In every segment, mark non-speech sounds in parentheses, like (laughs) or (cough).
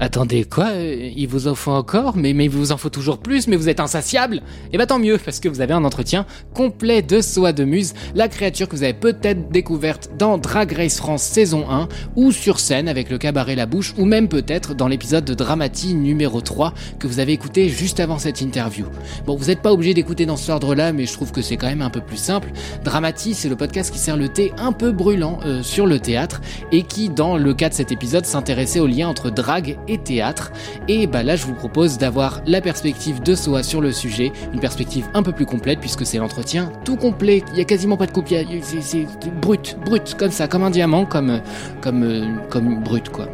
Attendez, quoi? Il vous en faut encore? Mais, il vous en faut toujours plus, mais vous êtes insatiable Eh bah tant mieux, parce que vous avez un entretien complet de Soa de Muse, la créature que vous avez peut-être découverte dans Drag Race France saison 1, ou sur scène avec le cabaret La Bouche, ou même peut-être dans l'épisode de Dramati numéro 3 que vous avez écouté juste avant cette interview. Bon, vous n'êtes pas obligé d'écouter dans cet ordre-là, mais je trouve que c'est quand même un peu plus simple. Dramati, c'est le podcast qui sert le thé un peu brûlant euh, sur le théâtre, et qui, dans le cas de cet épisode, s'intéressait au lien entre drag et théâtre. Et bah là, je vous propose d'avoir la perspective de Soa sur le sujet, une perspective un peu plus complète puisque c'est l'entretien tout complet. Il y a quasiment pas de coupe, c'est brut, brut, comme ça, comme un diamant, comme, comme, comme brut quoi.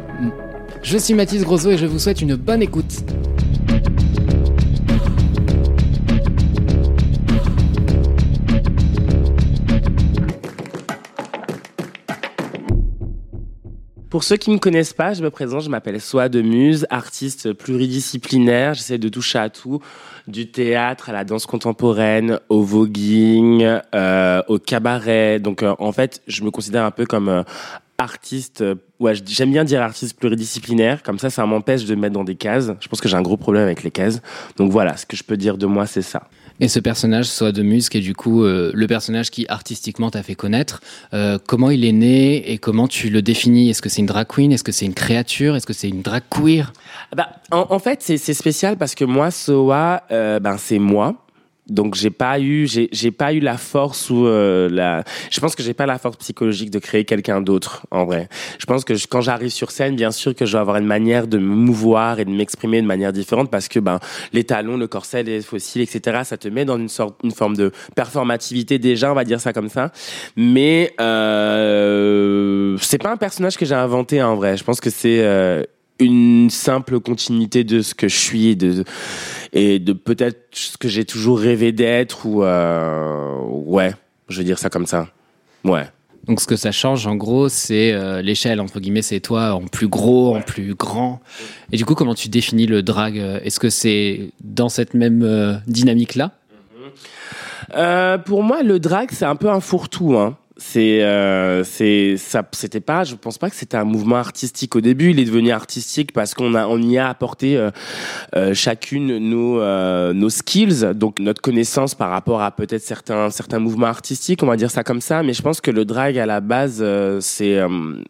Je suis Mathis Grosso et je vous souhaite une bonne écoute. Pour ceux qui ne me connaissent pas, je me présente, je m'appelle Soa de Muse, artiste pluridisciplinaire. J'essaie de toucher à tout, du théâtre à la danse contemporaine, au voguing, euh, au cabaret. Donc euh, en fait, je me considère un peu comme euh, artiste. ouais, j'aime bien dire artiste pluridisciplinaire. Comme ça, ça m'empêche de me mettre dans des cases. Je pense que j'ai un gros problème avec les cases. Donc voilà, ce que je peux dire de moi, c'est ça. Et ce personnage, soit de Muse, qui est du coup euh, le personnage qui artistiquement t'a fait connaître, euh, comment il est né et comment tu le définis? Est-ce que c'est une drag queen? Est-ce que c'est une créature? Est-ce que c'est une drag queer? Bah, en, fait, c'est spécial parce que moi, Soa, euh, ben, c'est moi donc j'ai pas eu j'ai pas eu la force ou euh, la je pense que j'ai pas la force psychologique de créer quelqu'un d'autre en vrai. Je pense que quand j'arrive sur scène bien sûr que je vais avoir une manière de me mouvoir et de m'exprimer de manière différente parce que ben les talons le corset les fossiles etc ça te met dans une sorte une forme de performativité déjà on va dire ça comme ça. Mais euh, c'est pas un personnage que j'ai inventé en vrai. Je pense que c'est euh, une simple continuité de ce que je suis et de, et de peut-être ce que j'ai toujours rêvé d'être ou euh, ouais, je veux dire ça comme ça. Ouais. Donc ce que ça change en gros, c'est euh, l'échelle entre guillemets, c'est toi en plus gros, en plus grand. Et du coup, comment tu définis le drag? Est-ce que c'est dans cette même euh, dynamique là Pour moi, le drag c'est un peu un fourre-tout. Hein c'est euh, c'est ça c'était pas je pense pas que c'était un mouvement artistique au début. Il est devenu artistique parce qu'on a on y a apporté euh, euh chacune nos euh, nos skills donc notre connaissance par rapport à peut-être certains certains mouvements artistiques on va dire ça comme ça. Mais je pense que le drag à la base euh, c'est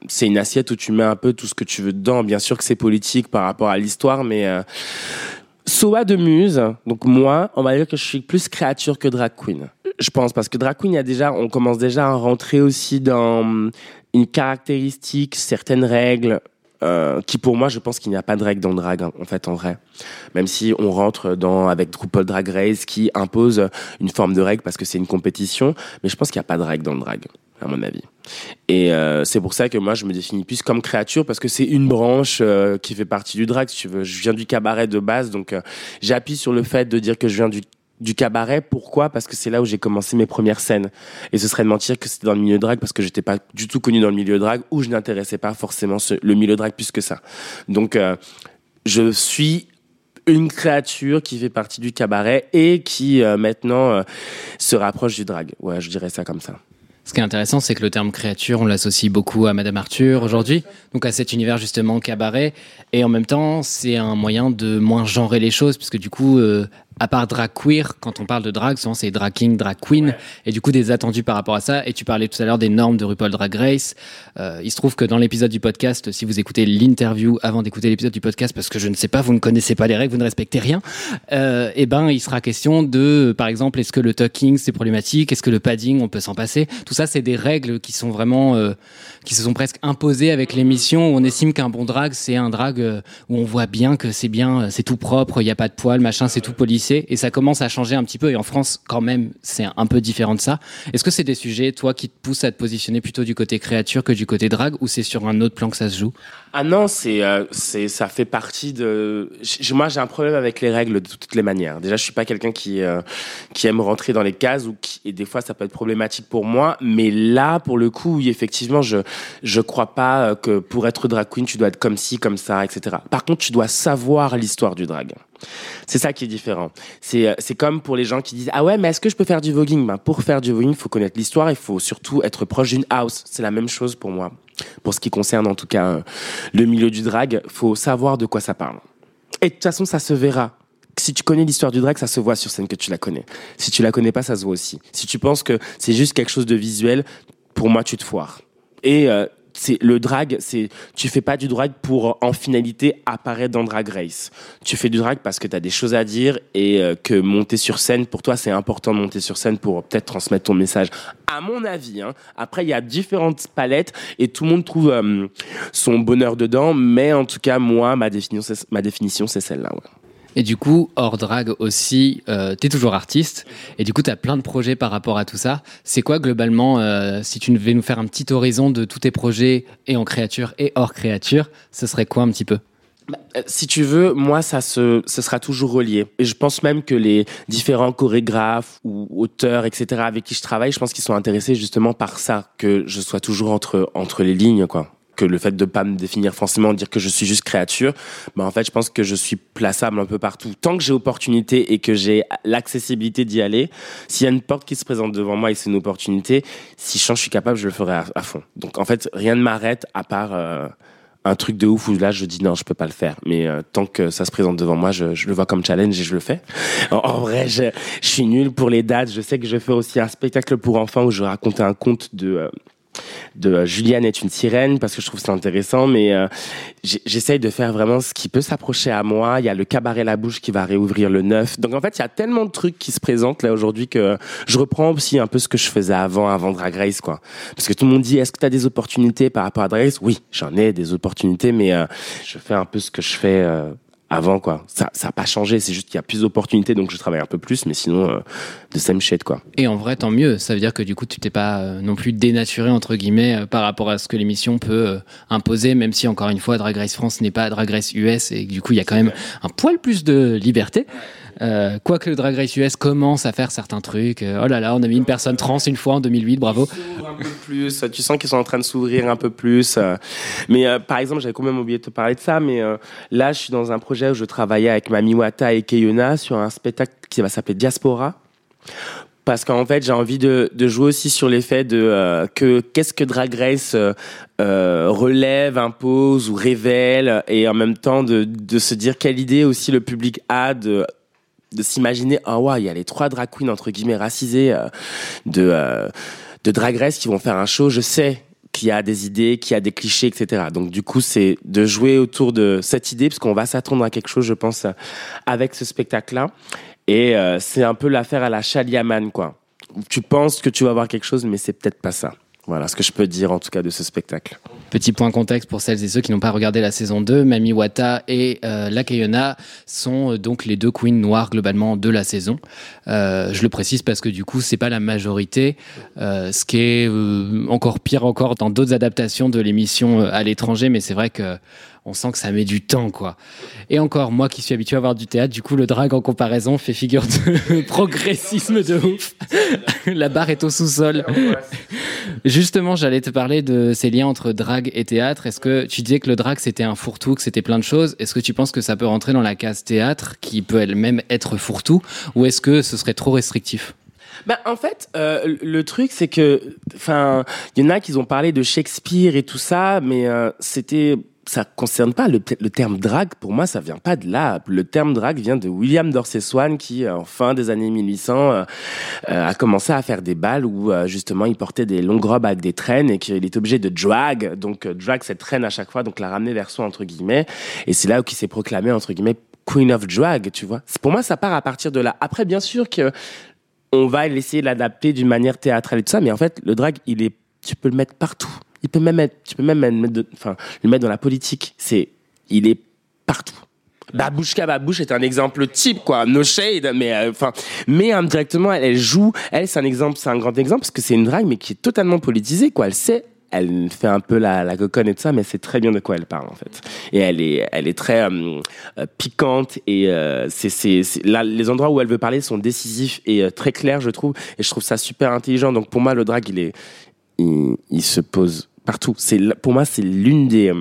c'est une assiette où tu mets un peu tout ce que tu veux dedans. Bien sûr que c'est politique par rapport à l'histoire mais Soa de muse, donc moi, on va dire que je suis plus créature que drag queen je pense, parce que drag queen, il y a déjà, on commence déjà à rentrer aussi dans une caractéristique, certaines règles, euh, qui pour moi, je pense qu'il n'y a pas de règles dans drag, hein, en fait, en vrai. Même si on rentre dans, avec Drupal Drag Race qui impose une forme de règle parce que c'est une compétition, mais je pense qu'il n'y a pas de règles dans le drag, à mon avis. Et euh, c'est pour ça que moi, je me définis plus comme créature parce que c'est une branche euh, qui fait partie du drag. Je viens du cabaret de base, donc euh, j'appuie sur le fait de dire que je viens du cabaret. Pourquoi? Parce que c'est là où j'ai commencé mes premières scènes. Et ce serait de mentir que c'était dans le milieu drag parce que j'étais pas du tout connu dans le milieu drag ou je n'intéressais pas forcément le milieu drag plus que ça. Donc, je suis une créature qui fait partie du cabaret et qui maintenant se rapproche du drag. Ouais, je dirais ça comme ça. Ce qui est intéressant, c'est que le terme créature, on l'associe beaucoup à Madame Arthur aujourd'hui, donc à cet univers justement cabaret, et en même temps, c'est un moyen de moins genrer les choses, puisque du coup, à part drag queer, quand on parle de drag, souvent c'est drag king, drag queen, et du coup des attendus par rapport à ça. Et tu parlais tout à l'heure des normes de RuPaul Drag Race. Euh, il se trouve que dans l'épisode du podcast, si vous écoutez l'interview avant d'écouter l'épisode du podcast, parce que je ne sais pas, vous ne connaissez pas les règles, vous ne respectez rien, euh, et eh ben il sera question de, par exemple, est-ce que le tucking c'est problématique, est-ce que le padding on peut s'en passer? Tout ça, c'est des règles qui sont vraiment, euh, qui se sont presque imposées avec l'émission où on estime qu'un bon drag c'est un drag euh, où on voit bien que c'est bien, c'est tout propre, il n'y a pas de poils, machin, c'est tout policier et ça commence à changer un petit peu et en France quand même c'est un peu différent de ça. Est-ce que c'est des sujets toi qui te poussent à te positionner plutôt du côté créature que du côté drague ou c'est sur un autre plan que ça se joue? Ah non, c'est euh, c'est ça fait partie de moi j'ai un problème avec les règles de toutes les manières. Déjà je suis pas quelqu'un qui euh, qui aime rentrer dans les cases ou qui, et des fois ça peut être problématique pour moi, mais là pour le coup oui, effectivement je je crois pas euh, que pour être drag queen tu dois être comme ci comme ça etc. Par contre tu dois savoir l'histoire du drag. C'est ça qui est différent. C'est, euh, c'est comme pour les gens qui disent Ah ouais, mais est-ce que je peux faire du voguing? Ben, Pour faire du voguing, il faut connaître l'histoire, il faut surtout être proche d'une house. C'est la même chose pour moi. Pour ce qui concerne en tout cas euh, le milieu du drag, faut savoir de quoi ça parle. Et de toute façon, ça se verra. Si tu connais l'histoire du drag, ça se voit sur scène que tu la connais. Si tu la connais pas, ça se voit aussi. Si tu penses que c'est juste quelque chose de visuel, pour moi, tu te foires. Et euh, c'est le drag, c'est tu fais pas du drag pour en finalité apparaître dans Drag Race. Tu fais du drag parce que tu as des choses à dire et euh, que monter sur scène pour toi c'est important de monter sur scène pour peut-être transmettre ton message. À mon avis, hein. après il y a différentes palettes et tout le monde trouve euh, son bonheur dedans, mais en tout cas moi ma définition ma définition c'est celle-là. Ouais. Et du coup, hors drag aussi, euh, tu es toujours artiste. Et du coup, tu as plein de projets par rapport à tout ça. C'est quoi globalement, euh, si tu devais nous faire un petit horizon de tous tes projets et en créature et hors créature, ce serait quoi un petit peu? Bah, euh, si tu veux, moi, ça se, sera toujours relié. Et je pense même que les différents chorégraphes ou auteurs, etc., avec qui je travaille, je pense qu'ils sont intéressés justement par ça, que je sois toujours entre, entre les lignes, quoi que le fait de pas me définir forcément dire que je suis juste créature bah en fait je pense que je suis plaçable un peu partout. Tant que j'ai opportunité et que j'ai l'accessibilité d'y aller s'il y a une porte qui se présente devant moi et c'est une opportunité si je, je suis capable je le ferai à, fond. Donc en fait rien ne m'arrête à part euh, un truc de ouf où là je dis non je peux pas le faire. Mais euh, tant que ça se présente devant moi je, le vois comme challenge et je le fais. (laughs) En, vrai je, suis nul pour les dates. Je sais que je fais aussi un spectacle pour enfants où je racontais un conte de euh, de euh, Juliane est une sirène parce que je trouve ça intéressant, mais euh, j'essaye de faire vraiment ce qui peut s'approcher à moi. Il y a le cabaret La Bouche qui va réouvrir le 9. Donc en fait, il y a tellement de trucs qui se présentent là aujourd'hui que je reprends aussi un peu ce que je faisais avant, avant Drag Race, quoi. Parce que tout le monde dit, est-ce que tu as des opportunités par rapport à Drag Race? Oui, j'en ai des opportunités, mais euh, je fais un peu ce que je fais avant quoi. Ça ça a pas changé, c'est juste qu'il y a plus d'opportunités donc je travaille un peu plus mais sinon euh, de same shit quoi. Et en vrai tant mieux, ça veut dire que du coup tu t'es pas euh, non plus dénaturé entre guillemets euh, par rapport à ce que l'émission peut imposer même si encore une fois Drag Race France n'est pas Drag Race US et du coup il y a quand même un poil plus de liberté. Euh, quoique le Drag Race US commence à faire certains trucs. Euh, oh là là, on a mis une personne trans une fois en 2008, bravo. Un peu plus, tu sens qu'ils sont en train de s'ouvrir un peu plus. Euh. Mais par exemple, j'avais quand même oublié de te parler de ça, mais là, je suis dans un projet où je travaillais avec Mami Wata et Keyona sur un spectacle qui va s'appeler Diaspora parce qu'en fait j'ai envie de, jouer aussi sur l'effet de que qu'est-ce que Drag Race relève, impose ou révèle, et en même temps de, de se dire quelle idée aussi le public a de de s'imaginer ah ouais il y a les trois drag queens entre guillemets racisés euh, de euh, de drag race qui vont faire un show. Je sais qu'il y a des idées qu'il y a des clichés etc donc du coup c'est de jouer autour de cette idée parce qu'on va s'attendre à quelque chose je pense avec ce spectacle là et euh, c'est un peu l'affaire à la Chaliaman quoi. Tu penses que tu vas voir quelque chose mais c'est peut-être pas ça voilà ce que je peux dire en tout cas de ce spectacle. Petit point contexte pour celles et ceux qui n'ont pas regardé la saison 2, Mami Wata et euh, Lakayona sont euh, donc les deux queens noires globalement de la saison. Euh, je le précise parce que du coup c'est pas la majorité, euh, ce qui est encore pire encore dans d'autres adaptations de l'émission à l'étranger, mais c'est vrai que on sent que ça met du temps, quoi. Et encore, moi qui suis habitué à voir du théâtre, du coup, le drag en comparaison fait figure de (laughs) progressisme de ouf. (laughs) La barre est au sous-sol. Justement, j'allais te parler de ces liens entre drag et théâtre. Est-ce que tu disais que le drag c'était un fourre-tout, que c'était plein de choses? Est-ce que tu penses que ça peut rentrer dans la case théâtre, qui peut elle-même être fourre-tout, ou est-ce que ce serait trop restrictif? Bah, en fait, euh, le truc, c'est que, enfin, il y en a qui ont parlé de Shakespeare et tout ça, mais euh, c'était ça concerne pas le, terme drague. Pour moi, ça vient pas de là. Le terme drague vient de William Dorsey Swan qui, euh, en fin des années 1800, euh, euh, a commencé à faire des balles où justement il portait des longues robes avec des traînes et qu'il est obligé de drag. Donc drag cette traîne à chaque fois, donc la ramener vers soi entre guillemets. Et c'est là où il s'est proclamé entre guillemets Queen of Drag. Tu vois. Pour moi, ça part à partir de là. Après, bien sûr que on va essayer de l'adapter d'une manière théâtrale et tout ça, mais en fait, le drag, il est, tu peux le mettre partout il peut même être, tu peux même mettre, enfin, le mettre dans la politique. C'est, il est partout. Babouchka Babouche est un exemple type, quoi. No shade, mais euh, enfin, mais indirectement, elle, elle joue. Elle, c'est un exemple, c'est un grand exemple parce que c'est une drague, mais qui est totalement politisée, quoi. Elle sait elle fait un peu la, la coconne et tout ça, mais c'est très bien de quoi elle parle en fait. Et elle est, elle est très euh, euh, piquante et euh, c'est, c'est, là les endroits où elle veut parler sont décisifs et très clairs, je trouve. Et je trouve ça super intelligent. Donc pour moi, le drag, il est, il, se pose partout. C'est pour moi, c'est l'une des,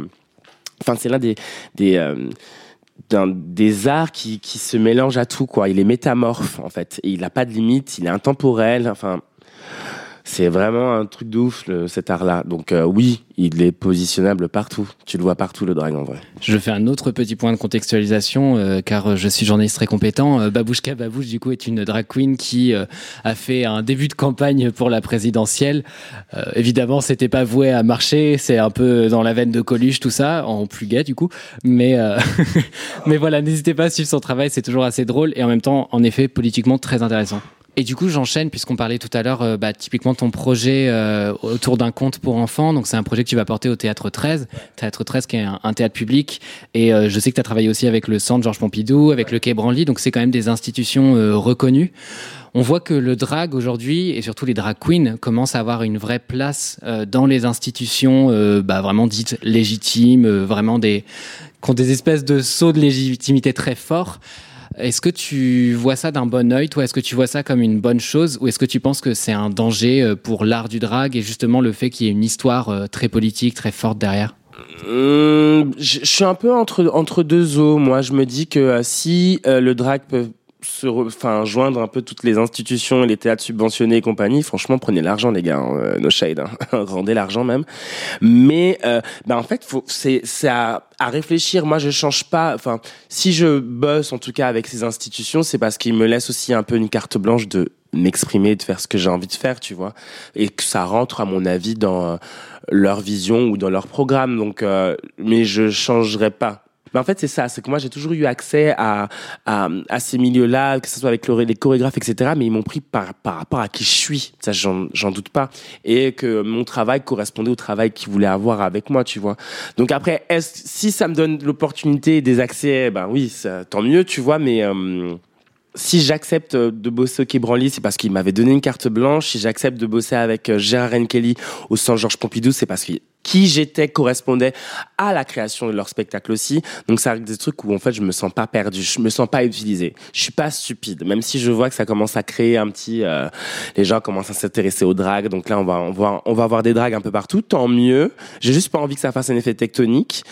enfin c'est l'un des, des des arts qui, qui se mélange à tout quoi. Il est métamorphe en fait. Et il n'a pas de limite. Il est intemporel. Enfin, c'est vraiment un truc de ouf le- cet art-là. Donc euh, oui, il est positionnable partout. Tu le vois partout le drag en vrai. Je fais un autre petit point de contextualisation euh, car euh, je suis journaliste très compétent. Euh, Babouchka Babouche du coup est une drag queen qui euh, a fait un début de campagne pour la présidentielle. Euh, évidemment, c'était pas voué à marcher, c'est un peu dans la veine de Coluche tout ça, en plus gay du coup. Mais (laughs) mais voilà, n'hésitez pas à suivre son travail, c'est toujours assez drôle et en même temps, en effet, politiquement très intéressant. Et du coup, j'enchaîne puisqu'on parlait tout à l'heure, euh, bah, typiquement ton projet euh, autour d'un conte pour enfants. Donc, c'est un projet que tu vas porter au Théâtre 13. Théâtre 13 qui est un, théâtre public. Et euh, je sais que tu as travaillé aussi avec le Centre Georges Pompidou, avec le Quai Branly. Donc, c'est quand même des institutions euh, reconnues. On voit que le drag aujourd'hui, et surtout les drag queens, commencent à avoir une vraie place euh, dans les institutions euh, bah, vraiment dites légitimes, vraiment des, qui ont des espèces de sauts de légitimité très forts. Est-ce que tu vois ça d'un bon œil, toi? Est-ce que tu vois ça comme une bonne chose? Ou est-ce que tu penses que c'est un danger euh, pour l'art du drag et justement le fait qu'il y ait une histoire euh, très politique, très forte derrière? Hum, je suis un peu entre deux eaux. Moi, je me dis que euh, si le drag peut se, re- enfin, joindre un peu toutes les institutions, les théâtres subventionnés et compagnie, franchement, prenez l'argent, les gars, hein, euh, no shade, hein. (laughs) rendez l'argent même. Mais, euh, bah, en fait, faut, c'est, c'est à, à réfléchir. Moi, je change pas. Enfin, si je bosse, en tout cas, avec ces institutions, c'est parce qu'ils me laissent aussi un peu une carte blanche de m'exprimer, de faire ce que j'ai envie de faire, tu vois, et que ça rentre, à mon avis, dans euh, leur vision ou dans leur programme. Donc, euh, mais je changerai pas. Mais en fait, c'est ça, c'est que moi, j'ai toujours eu accès à, à, ces milieux-là, que ce soit avec le- les chorégraphes, etc. Mais ils m'ont pris par, par rapport à qui je suis. Ça, j'en doute pas. Et que mon travail correspondait au travail qu'ils voulaient avoir avec moi, tu vois. Donc après, si ça me donne l'opportunité des accès, ben oui, tant mieux, tu vois, mais... euh, si j'accepte de bosser au Quai c'est parce qu'il m'avait donné une carte blanche. Si j'accepte de bosser avec euh, Gérard Kelly au Centre Georges Pompidou, c'est parce que qui j'étais correspondait à la création de leur spectacle aussi. Donc ça reste des trucs où en fait je me sens pas perdu, je me sens pas utilisé. Je suis pas stupide, même si je vois que ça commence à créer un petit, euh, les gens commencent à s'intéresser aux dragues. Donc là on va on va on va avoir des dragues un peu partout, tant mieux. J'ai juste pas envie que ça fasse un effet tectonique,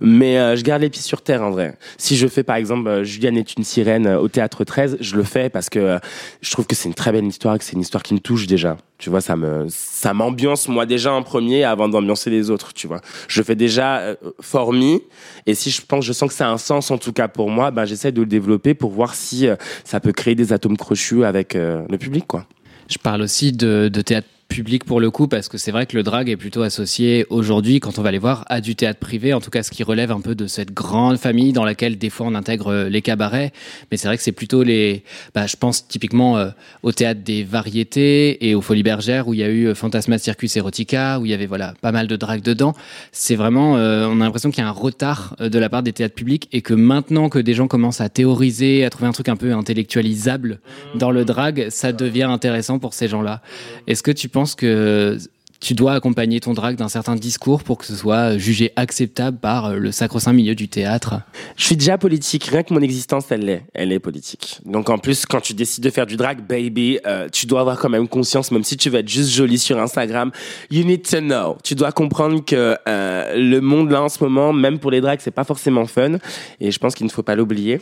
mais euh, je garde les pieds sur terre en vrai. Si je fais par exemple euh, Juliane est une sirène euh, au théâtre 13, je le fais parce que euh, je trouve que c'est une très belle histoire, que c'est une histoire qui me touche déjà. Tu vois, ça me ça m'ambiance moi déjà en premier avant d'ambiancer les autres, tu vois. Je fais déjà euh, formi et si je pense je sens que ça a un sens en tout cas pour moi, ben j'essaie de le développer pour voir si euh, ça peut créer des atomes crochus avec euh, le public quoi. Je parle aussi de, de théâtre public pour le coup parce que c'est vrai que le drag est plutôt associé aujourd'hui quand on va les voir à du théâtre privé en tout cas ce qui relève un peu de cette grande famille dans laquelle des fois on intègre euh, les cabarets. Mais c'est vrai que c'est plutôt les bah, je pense typiquement euh, au théâtre des variétés et aux Folies Bergères où il y a eu euh, Fantasma Circus Erotica où il y avait voilà pas mal de drag dedans. C'est vraiment on a l'impression qu'il y a un retard de la part des théâtres publics et que maintenant que des gens commencent à théoriser à trouver un truc un peu intellectualisable dans le drag ça devient intéressant pour ces gens-là. Est-ce que tu penses que tu dois accompagner ton drag d'un certain discours pour que ce soit jugé acceptable par euh, le sacro-saint milieu du théâtre? Je suis déjà politique, rien que mon existence, elle l'est. Elle est politique. Donc en plus, quand tu décides de faire du drag, baby, euh, tu dois avoir quand même conscience, même si tu veux être juste jolie sur Instagram, you need to know. Tu dois comprendre que euh, le monde là en ce moment, même pour les drags, c'est pas forcément fun. Et je pense qu'il ne faut pas l'oublier.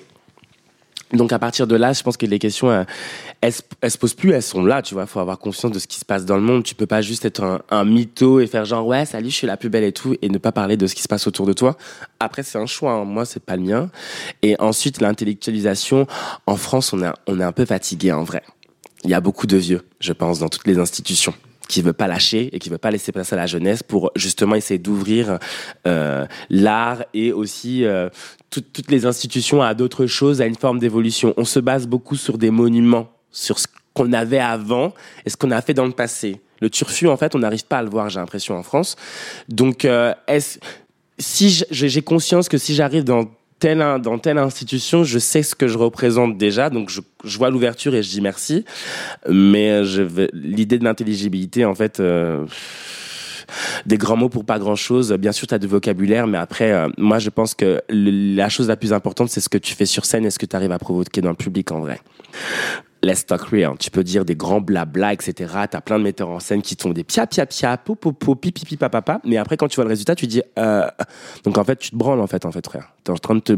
Donc à partir de là, je pense que les questions, euh, elles, elles se posent plus, elles sont là, tu vois. Faut avoir conscience de ce qui se passe dans le monde. Tu peux pas juste être un, mytho et faire genre ouais, salut, je suis la plus belle et tout, et ne pas parler de ce qui se passe autour de toi. Après, c'est un choix. hein. Moi, c'est pas le mien. Et ensuite, l'intellectualisation. En France, on on est un peu fatigué en vrai. Il y a beaucoup de vieux, je pense, dans toutes les institutions qui veut pas lâcher et qui veut pas laisser place à la jeunesse pour justement essayer d'ouvrir euh, l'art et aussi euh, toutes- toutes les institutions à d'autres choses, à une forme d'évolution. On se base beaucoup sur des monuments, sur ce qu'on avait avant et ce qu'on a fait dans le passé. Le turfu, en fait, on n'arrive pas à le voir, j'ai l'impression, en France. Donc, euh, est-ce, si j'ai conscience que si j'arrive dans in- dans telle institution, je sais ce que je représente déjà, donc je, je vois l'ouverture et je dis merci. Mais euh, l'idée de l'intelligibilité, en fait, euh, des grands mots pour pas grand chose. Bien sûr, tu as du vocabulaire, mais après, euh, moi, je pense que la chose la plus importante, c'est ce que tu fais sur scène et ce que tu arrives à provoquer dans le public en vrai. Let's talk real. Tu peux dire des grands blabla, etc. T'as plein de metteurs en scène qui te font des pia pia pia, po po po, pi pi pi pa pa pa. Mais après, quand tu vois le résultat, tu dis, euh... donc en fait, tu te branles en fait, en fait, frère. T'es en train de te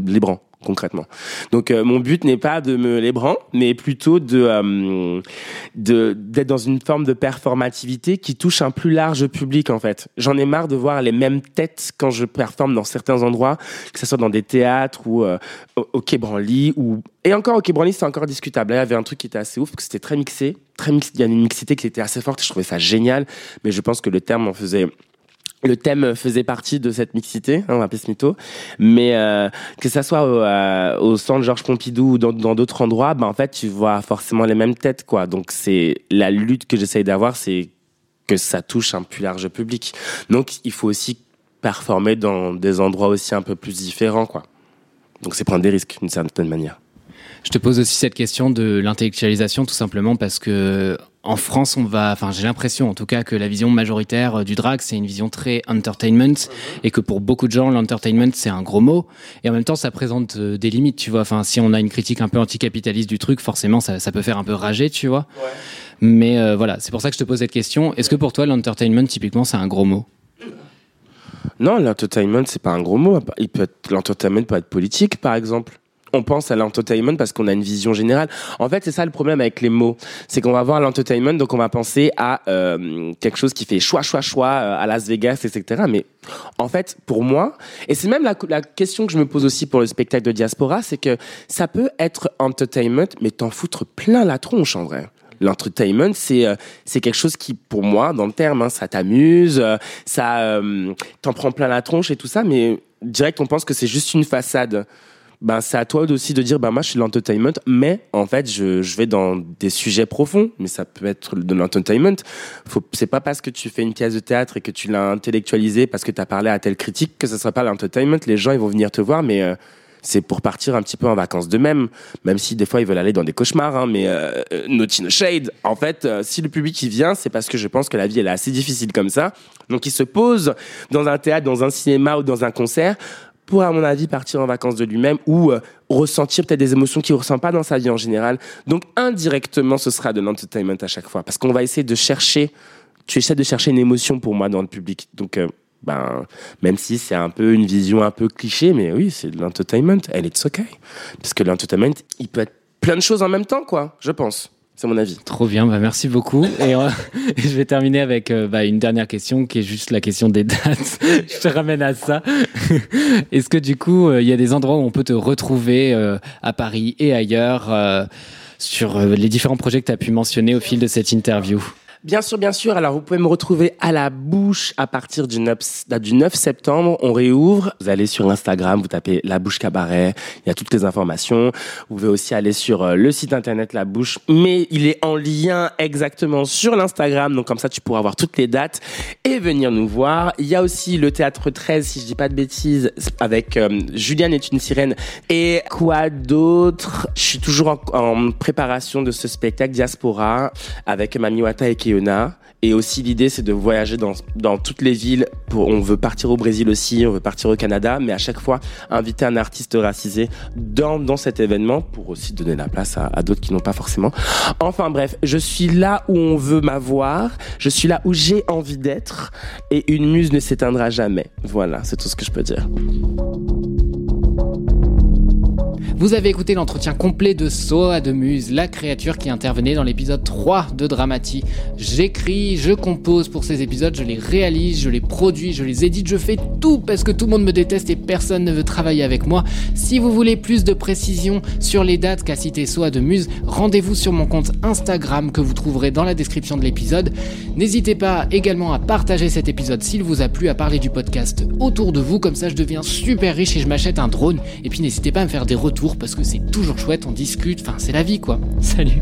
concrètement. Donc euh, mon but n'est pas de me lébran, mais plutôt de euh, d'être dans une forme de performativité qui touche un plus large public en fait. J'en ai marre de voir les mêmes têtes quand je performe dans certains endroits, que ce soit dans des théâtres ou euh, au, au Quai Branly ou et encore au Quai Branly c'est encore discutable. Là il y avait un truc qui était assez ouf parce que c'était très mixé, très mix. Il y a une mixité qui était assez forte. Je trouvais ça génial, mais je pense que le terme en faisait le thème faisait partie de cette mixité, hein, on va mytho. Mais euh, que ça soit au, euh, au centre Georges Pompidou ou dans d'autres endroits, bah, en fait, tu vois forcément les mêmes têtes, quoi. Donc c'est la lutte que j'essaye d'avoir, c'est que ça touche un plus large public. Donc il faut aussi performer dans des endroits aussi un peu plus différents, quoi. Donc c'est prendre des risques d'une certaine manière. Je te pose aussi cette question de l'intellectualisation, tout simplement parce que en France, on va, enfin, j'ai l'impression, en tout cas, que la vision majoritaire euh, du drag, c'est une vision très entertainment, et que pour beaucoup de gens, l'entertainment, c'est un gros mot, et en même temps, ça présente euh, des limites, tu vois. Enfin, si on a une critique un peu anticapitaliste du truc, forcément, ça, ça peut faire un peu rager, tu vois. Mais euh, voilà, c'est pour ça que je te pose cette question. Est-ce que pour toi, l'entertainment, typiquement, c'est un gros mot? Non, l'entertainment, c'est pas un gros mot. Il peut être, l'entertainment peut être politique, par exemple. On pense à l'entertainment parce qu'on a une vision générale. En fait, c'est ça le problème avec les mots. C'est qu'on va voir l'entertainment, donc on va penser à euh, quelque chose qui fait choix, choix, choix euh, à Las Vegas, etc. Mais en fait, pour moi, et c'est même la, question que je me pose aussi pour le spectacle de diaspora, c'est que ça peut être entertainment, mais t'en foutre plein la tronche en vrai. L'entertainment, c'est euh, quelque chose qui, pour moi, dans le terme, hein, ça t'amuse, ça t'en prend plein la tronche et tout ça, mais direct on pense que c'est juste une façade. Ben c'est à toi aussi de dire ben moi je suis l'entertainment, mais en fait je, je vais dans des sujets profonds, mais ça peut être de l'entertainment. C'est pas parce que tu fais une pièce de théâtre et que tu l'as intellectualisé parce que tu as parlé à telle critique que ce sera pas l'entertainment. Les gens ils vont venir te voir, mais euh, c'est pour partir un petit peu en vacances d'eux-mêmes, même si des fois ils veulent aller dans des cauchemars, hein, mais euh, no shade. En fait, euh, si le public y vient, c'est parce que je pense que la vie elle est assez difficile comme ça. Donc il se pose dans un théâtre, dans un cinéma ou dans un concert pour, à mon avis, partir en vacances de lui-même ou euh, ressentir peut-être des émotions qu'il ne ressent pas dans sa vie en général. Donc indirectement, ce sera de l'entertainment à chaque fois, parce qu'on va essayer de chercher, tu essaies de chercher une émotion pour moi dans le public. Donc euh, ben, même si c'est un peu une vision un peu cliché, mais oui, c'est de l'entertainment. Elle est ok. Parce que l'entertainment, il peut être plein de choses en même temps, quoi, je pense. C'est mon avis. Trop bien, bah merci beaucoup. Et euh, (laughs) je vais terminer avec euh, bah, une dernière question qui est juste la question des dates. (laughs) je te ramène à ça. (laughs) Est-ce que du coup, euh, il y a des endroits où on peut te retrouver à Paris et ailleurs sur les différents projets que tu as pu mentionner au fil de cette interview? Bien sûr, bien sûr. Alors, vous pouvez me retrouver à la bouche à partir du 9, du 9 septembre. On réouvre. Vous allez sur Instagram, vous tapez La Bouche Cabaret. Il y a toutes les informations. Vous pouvez aussi aller sur euh, le site internet La Bouche. Mais il est en lien exactement sur l'Instagram. Donc, comme ça, tu pourras voir toutes les dates et venir nous voir. Il y a aussi le Théâtre 13, si je dis pas de bêtises, avec euh, Juliane est une sirène. Et quoi d'autre? Je suis toujours en, préparation de ce spectacle Diaspora avec Mami Wata et Et aussi l'idée c'est de voyager dans, dans toutes les villes. Pour, on veut partir au Brésil aussi, on veut partir au Canada, mais à chaque fois inviter un artiste racisé dans, dans cet événement pour aussi donner la place à, à d'autres qui n'ont pas forcément. Enfin bref, je suis là où on veut m'avoir, je suis là où j'ai envie d'être et une muse ne s'éteindra jamais. Voilà, c'est tout ce que je peux dire. Vous avez écouté l'entretien complet de Soa de Muse, la créature qui intervenait dans l'épisode 3 de Dramati. J'écris, je compose pour ces épisodes, je les réalise, je les produis, je les édite, je fais tout parce que tout le monde me déteste et personne ne veut travailler avec moi. Si vous voulez plus de précisions sur les dates qu'a cité Soa de Muse, rendez-vous sur mon compte Instagram que vous trouverez dans la description de l'épisode. N'hésitez pas également à partager cet épisode s'il vous a plu, à parler du podcast autour de vous, comme ça je deviens super riche et je m'achète un drone. Et puis n'hésitez pas à me faire des retours parce que c'est toujours chouette, on discute, enfin c'est la vie quoi. (laughs) Salut